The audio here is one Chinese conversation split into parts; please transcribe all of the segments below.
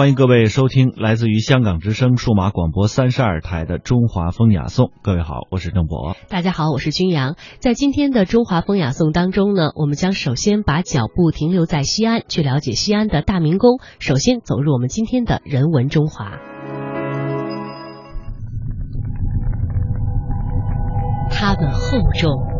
欢迎各位收听来自于香港之声数码广播三十二台的《中华风雅颂》。各位好，我是郑博。大家好，我是君阳。在今天的《中华风雅颂》当中呢，我们将首先把脚步停留在西安，去了解西安的大明宫。首先走入我们今天的人文中华。他们厚重。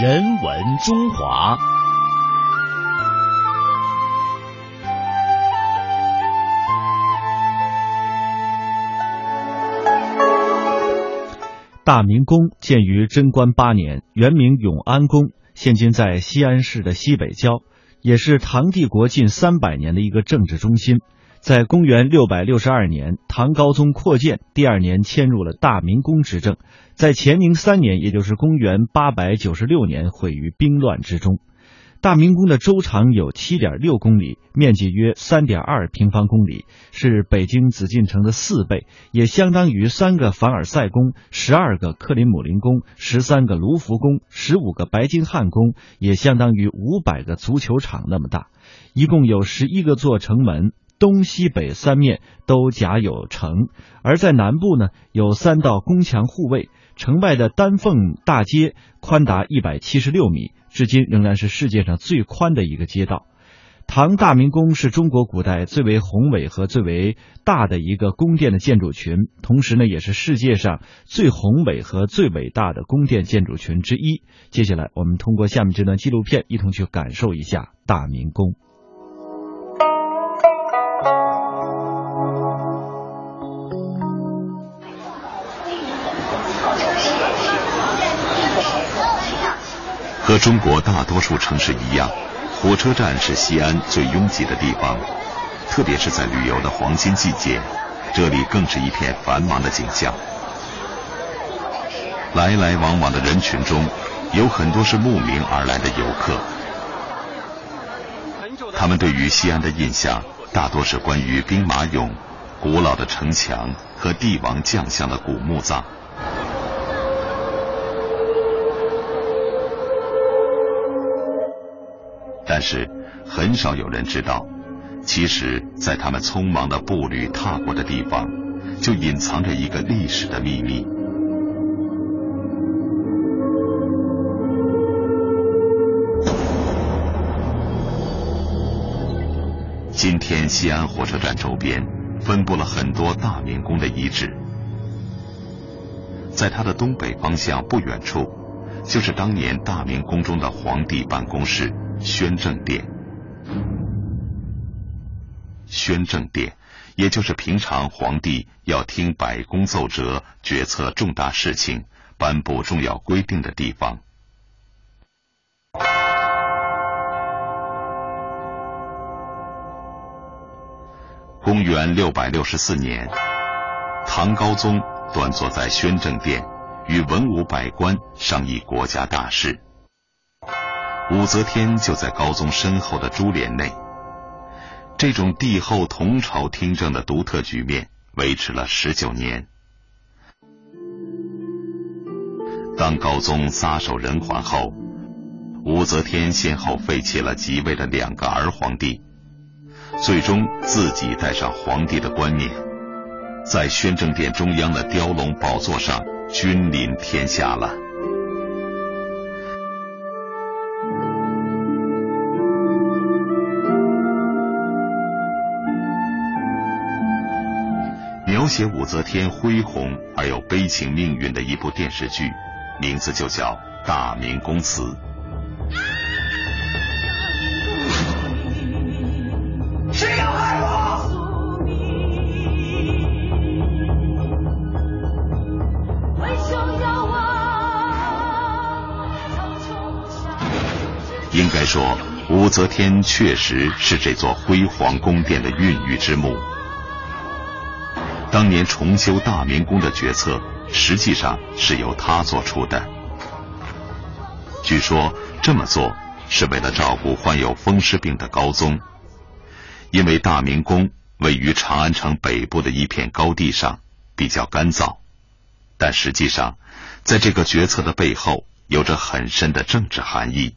人文中华，大明宫建于贞观八年，原名永安宫，现今在西安市的西北郊，也是唐帝国近三百年的一个政治中心。在公元六百六十二年，唐高宗扩建，第二年迁入了大明宫执政。在乾宁三年，也就是公元八百九十六年，毁于兵乱之中。大明宫的周长有七点六公里，面积约三点二平方公里，是北京紫禁城的四倍，也相当于三个凡尔赛宫、十二个克林姆林宫、十三个卢浮宫、十五个白金汉宫，也相当于五百个足球场那么大。一共有十一个座城门。东西北三面都夹有城，而在南部呢，有三道宫墙护卫。城外的丹凤大街宽达一百七十六米，至今仍然是世界上最宽的一个街道。唐大明宫是中国古代最为宏伟和最为大的一个宫殿的建筑群，同时呢，也是世界上最宏伟和最伟大的宫殿建筑群之一。接下来，我们通过下面这段纪录片，一同去感受一下大明宫。和中国大多数城市一样，火车站是西安最拥挤的地方，特别是在旅游的黄金季节，这里更是一片繁忙的景象。来来往往的人群中，有很多是慕名而来的游客，他们对于西安的印象大多是关于兵马俑、古老的城墙和帝王将相的古墓葬。但是，很少有人知道，其实，在他们匆忙的步履踏过的地方，就隐藏着一个历史的秘密。今天，西安火车站周边分布了很多大明宫的遗址，在它的东北方向不远处，就是当年大明宫中的皇帝办公室。宣政殿，宣政殿，也就是平常皇帝要听百宫奏折、决策重大事情、颁布重要规定的地方。公元六百六十四年，唐高宗端坐在宣政殿，与文武百官商议国家大事。武则天就在高宗身后的珠帘内。这种帝后同朝听政的独特局面维持了十九年。当高宗撒手人寰后武则天先后废弃了即位的两个儿皇帝最终自己带上皇帝的观念在宣政殿中央的雕龙宝座上君临天下了。写武则天恢宏而又悲情命运的一部电视剧，名字就叫《大明宫词》。谁要害我？应该说，武则天确实是这座辉煌宫殿的孕育之母。当年重修大明宫的决策，实际上是由他做出的。据说这么做是为了照顾患有风湿病的高宗，因为大明宫位于长安城北部的一片高地上，比较干燥。但实际上，在这个决策的背后，有着很深的政治含义。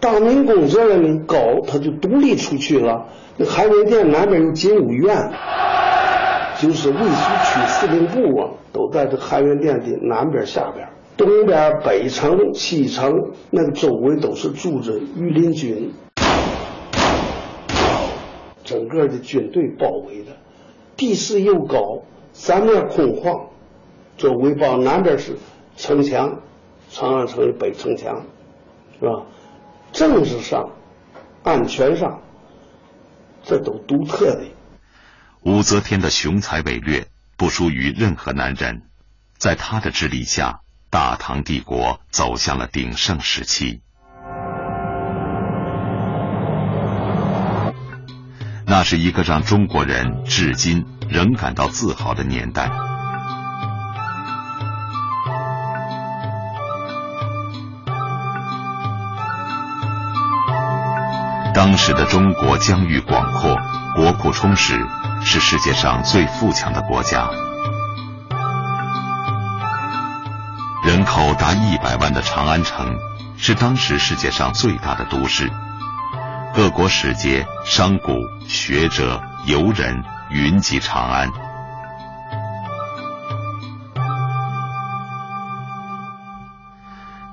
大明宫这个呢高，它就独立出去了。那海外殿南边有金吾院。就是卫戍区司令部啊，都在这汉元殿的南边、下边、东边、北城、西城，那个周围都是住着御林军，整个的军队包围的，地势又高，三面空旷，周围包南边是城墙，长安城的北城墙，是吧？政治上、安全上，这都独特的。武则天的雄才伟略不输于任何男人，在她的治理下，大唐帝国走向了鼎盛时期。那是一个让中国人至今仍感到自豪的年代。当时的中国疆域广阔，国库充实。是世界上最富强的国家，人口达一百万的长安城是当时世界上最大的都市，各国使节、商贾、学者、游人云集长安。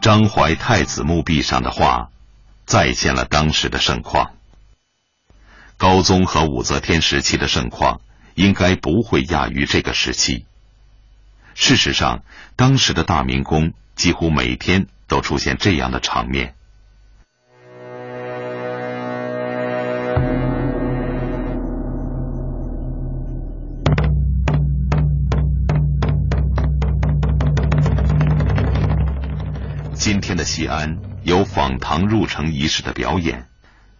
张怀太子墓壁上的画，再现了当时的盛况。高宗和武则天时期的盛况，应该不会亚于这个时期。事实上，当时的大明宫几乎每天都出现这样的场面。今天的西安有访唐入城仪式的表演。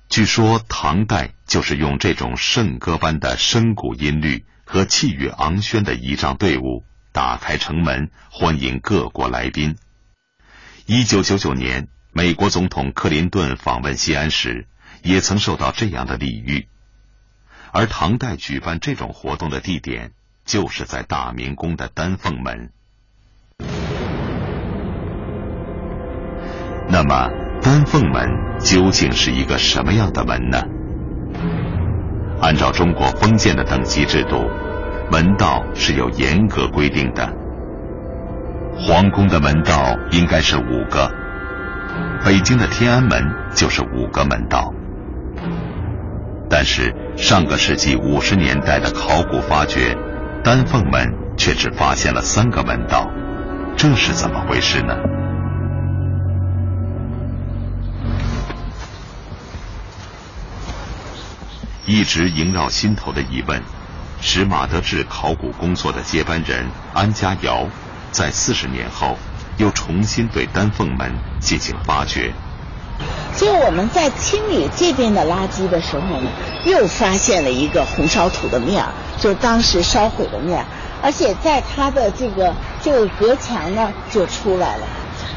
据说唐代就是用这种圣歌般的深谷音律和气宇昂轩的仪仗队伍打开城门，欢迎各国来宾。一九九九年，美国总统克林顿访问西安时，也曾受到这样的礼遇。而唐代举办这种活动的地点，就是在大明宫的丹凤门。那么。丹凤门究竟是一个什么样的门呢？按照中国封建的等级制度，门道是有严格规定的。皇宫的门道应该是五个，北京的天安门就是五个门道。但是上个世纪五十年代的考古发掘，丹凤门却只发现了三个门道，这是怎么回事呢？一直萦绕心头的疑问，使马德志考古工作的接班人安家瑶，在四十年后又重新对丹凤门进行发掘。所以我们在清理这边的垃圾的时候呢，又发现了一个红烧土的面儿，就当时烧毁的面，而且在它的这个这个隔墙呢就出来了。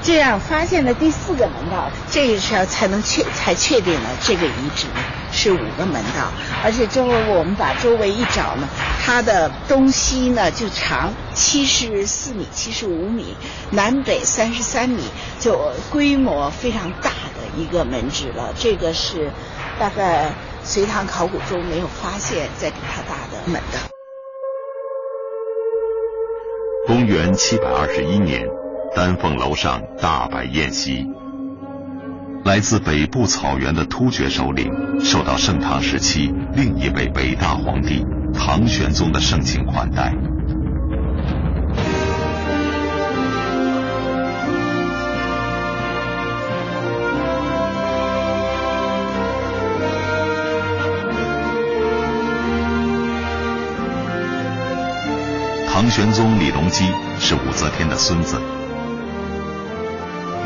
这样发现了第四个门道，这个时候才能确才确定了这个遗址是五个门道，而且周围我们把周围一找呢，它的东西呢就长七十四米、七十五米，南北三十三米，就规模非常大的一个门址了。这个是大概隋唐考古中没有发现再比它大的门的。公元七百二十一年。丹凤楼上大摆宴席，来自北部草原的突厥首领受到盛唐时期另一位伟大皇帝唐玄宗的盛情款待。唐玄宗李隆基是武则天的孙子。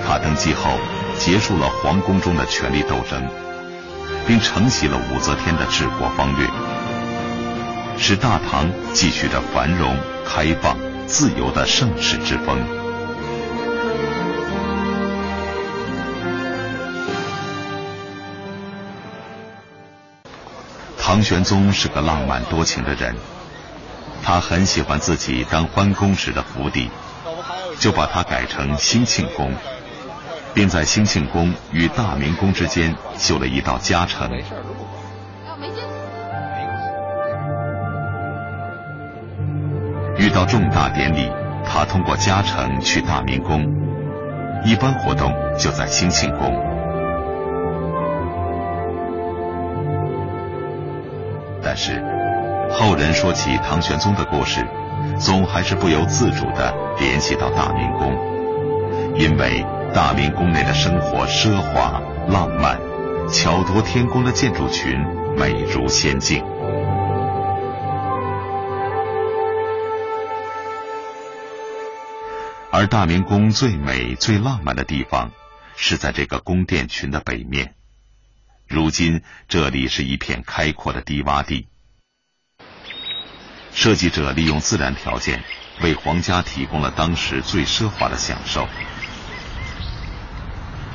他登基后，结束了皇宫中的权力斗争，并承袭了武则天的治国方略，使大唐继续着繁荣、开放、自由的盛世之风。唐玄宗是个浪漫多情的人，他很喜欢自己当欢宫时的府邸，就把它改成兴庆宫。并在兴庆宫与大明宫之间修了一道夹城。遇到重大典礼，他通过夹城去大明宫；一般活动就在兴庆宫。但是，后人说起唐玄宗的故事，总还是不由自主的联系到大明宫，因为。大明宫内的生活奢华浪漫，巧夺天工的建筑群美如仙境。而大明宫最美最浪漫的地方，是在这个宫殿群的北面。如今这里是一片开阔的低洼地，设计者利用自然条件，为皇家提供了当时最奢华的享受。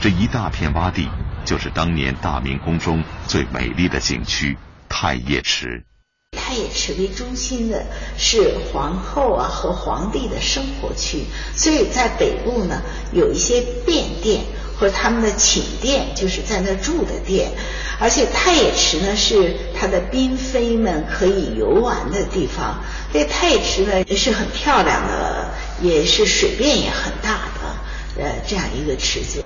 这一大片洼地，就是当年大明宫中最美丽的景区——太液池。太液池为中心的是皇后啊和皇帝的生活区，所以在北部呢有一些便殿和他们的寝殿，就是在那住的殿。而且太液池呢是他的嫔妃们可以游玩的地方。这太液池呢也是很漂亮的，也是水面也很大的，呃，这样一个池子。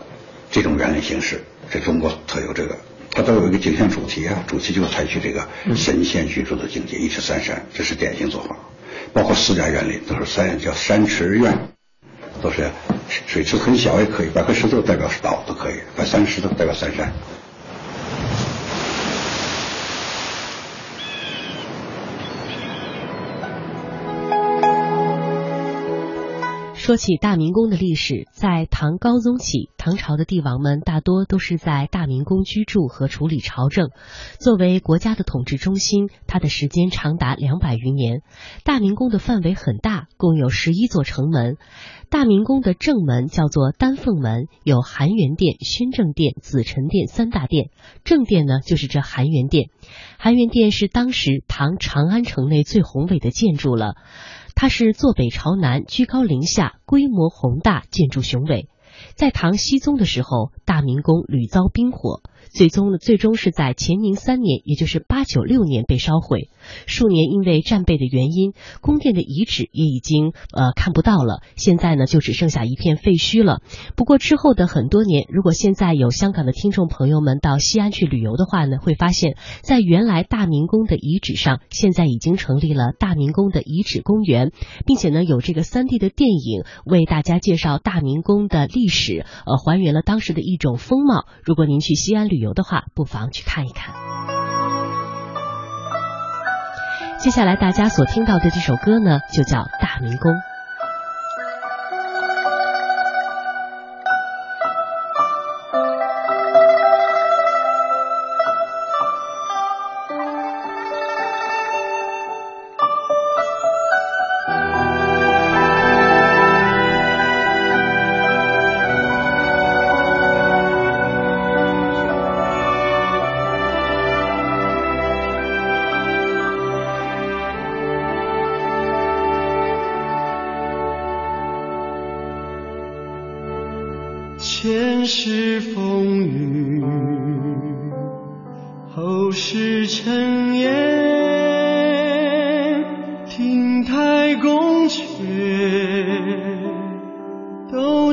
这种园林形式，这中国特有这个，它都有一个景象主题啊，主题就是采取这个神仙居住的境界，一池三山，这是典型做法。包括四家园林都是三叫山池院，都是水池很小也可以，摆块石头代表是岛都可以，摆三石头代表三山。说起大明宫的历史，在唐高宗起，唐朝的帝王们大多都是在大明宫居住和处理朝政。作为国家的统治中心，它的时间长达两百余年。大明宫的范围很大，共有十一座城门。大明宫的正门叫做丹凤门，有含元殿、宣政殿、紫宸殿三大殿。正殿呢，就是这含元殿。含元殿是当时唐长安城内最宏伟的建筑了。它是坐北朝南，居高临下，规模宏大，建筑雄伟。在唐僖宗的时候，大明宫屡遭兵火。最终呢，最终是在乾宁三年，也就是八九六年被烧毁。数年因为战备的原因，宫殿的遗址也已经呃看不到了。现在呢，就只剩下一片废墟了。不过之后的很多年，如果现在有香港的听众朋友们到西安去旅游的话呢，会发现，在原来大明宫的遗址上，现在已经成立了大明宫的遗址公园，并且呢，有这个三 D 的电影为大家介绍大明宫的历史，呃，还原了当时的一种风貌。如果您去西安旅游的话，不妨去看一看。接下来大家所听到的这首歌呢，就叫《大明宫》。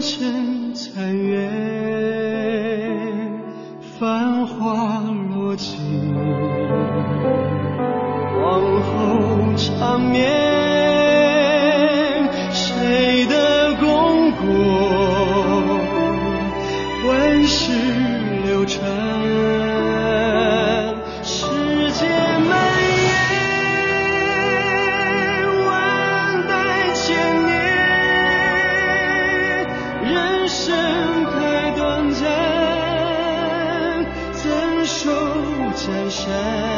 斗阵残月，繁华落尽，往后长眠。前